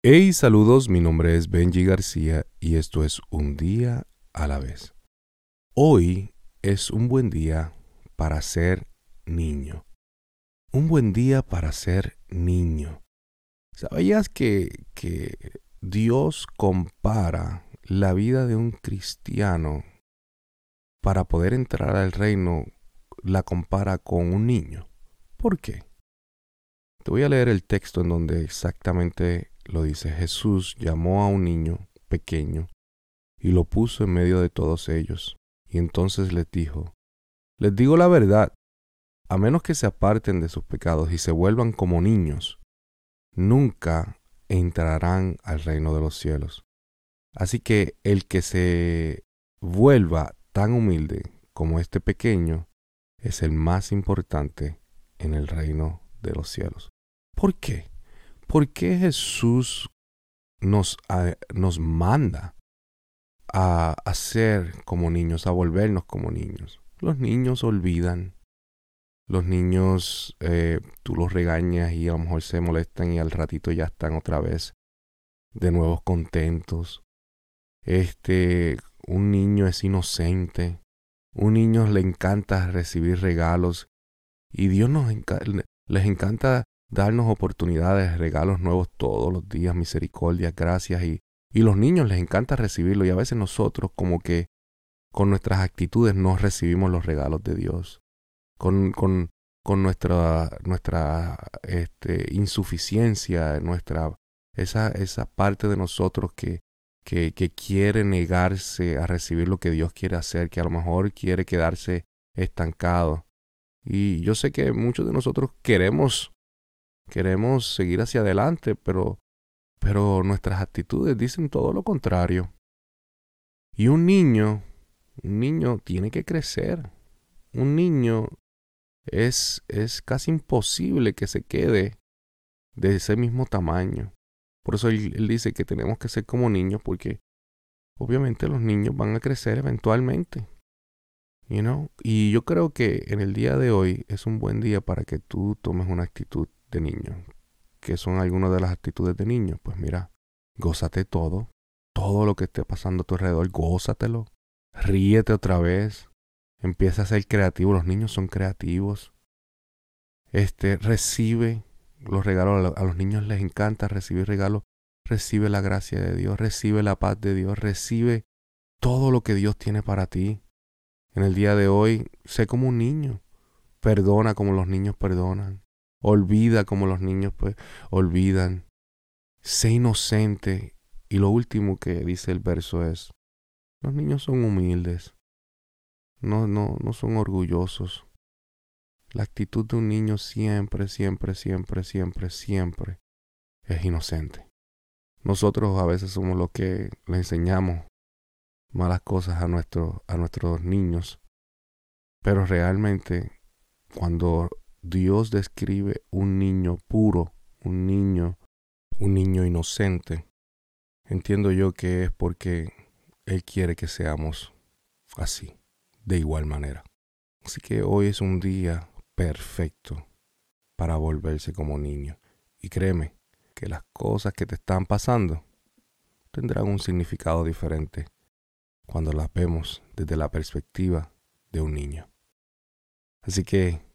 Hey, saludos, mi nombre es Benji García y esto es Un día a la vez. Hoy es un buen día para ser niño. Un buen día para ser niño. ¿Sabías que, que Dios compara la vida de un cristiano para poder entrar al reino, la compara con un niño? ¿Por qué? Te voy a leer el texto en donde exactamente lo dice, Jesús llamó a un niño pequeño y lo puso en medio de todos ellos, y entonces les dijo, les digo la verdad, a menos que se aparten de sus pecados y se vuelvan como niños, nunca entrarán al reino de los cielos. Así que el que se vuelva tan humilde como este pequeño es el más importante en el reino de los cielos. ¿Por qué? ¿Por qué Jesús nos, nos manda a, ser como niños, a volvernos como niños? Los niños olvidan. Los niños, eh, tú los regañas y a lo mejor se molestan y al ratito ya están otra vez de nuevo contentos. Este, un niño es inocente. Un niño le encanta recibir regalos y Dios nos les encanta darnos oportunidades, regalos nuevos todos los días, misericordia, gracias y, y los niños les encanta recibirlo y a veces nosotros como que con nuestras actitudes no recibimos los regalos de Dios. Con, con, con nuestra, nuestra este, insuficiencia, nuestra, esa, esa parte de nosotros que, que, que quiere negarse a recibir lo que Dios quiere hacer, que a lo mejor quiere quedarse estancado. Y yo sé que muchos de nosotros queremos queremos seguir hacia adelante, pero, pero nuestras actitudes dicen todo lo contrario. Y un niño, un niño tiene que crecer. Un niño es, es casi imposible que se quede de ese mismo tamaño. Por eso él, dice que tenemos que ser como niños porque obviamente los niños van a crecer eventualmente. You know? Y yo creo que en el día de hoy es un buen día para que tú tomes una actitud de niño. ¿Qué son algunas de las actitudes de niño? Pues mira, gózate todo. Todo lo que esté pasando a tu alrededor, gózatelo. Ríete otra vez. Empieza a ser creativo. Los niños son creativos. Este, recibe los regalos. A los niños les encanta recibir regalos. Recibe la gracia de Dios. Recibe la paz de Dios. Recibe todo lo que Dios tiene para ti. En el día de hoy, sé como un niño. Perdona como los niños perdonan. Olvida como los niños pues olvidan. Sé inocente. Y lo último que dice el verso es, los niños son humildes. No, no, no son orgullosos. La actitud de un niño siempre, siempre, siempre, siempre, siempre es inocente. Nosotros a veces somos los que le enseñamos malas cosas a, nuestro, a nuestros niños. Pero realmente cuando Dios describe un niño puro, un niño, un niño inocente. Entiendo yo que es porque Él quiere que seamos así, de igual manera. Así que hoy es un día perfecto para volverse como niño. Y créeme que las cosas que te están pasando tendrán un significado diferente cuando las vemos desde la perspectiva de un niño. Así que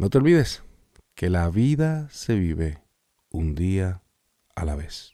no te olvides que la vida se vive un día a la vez.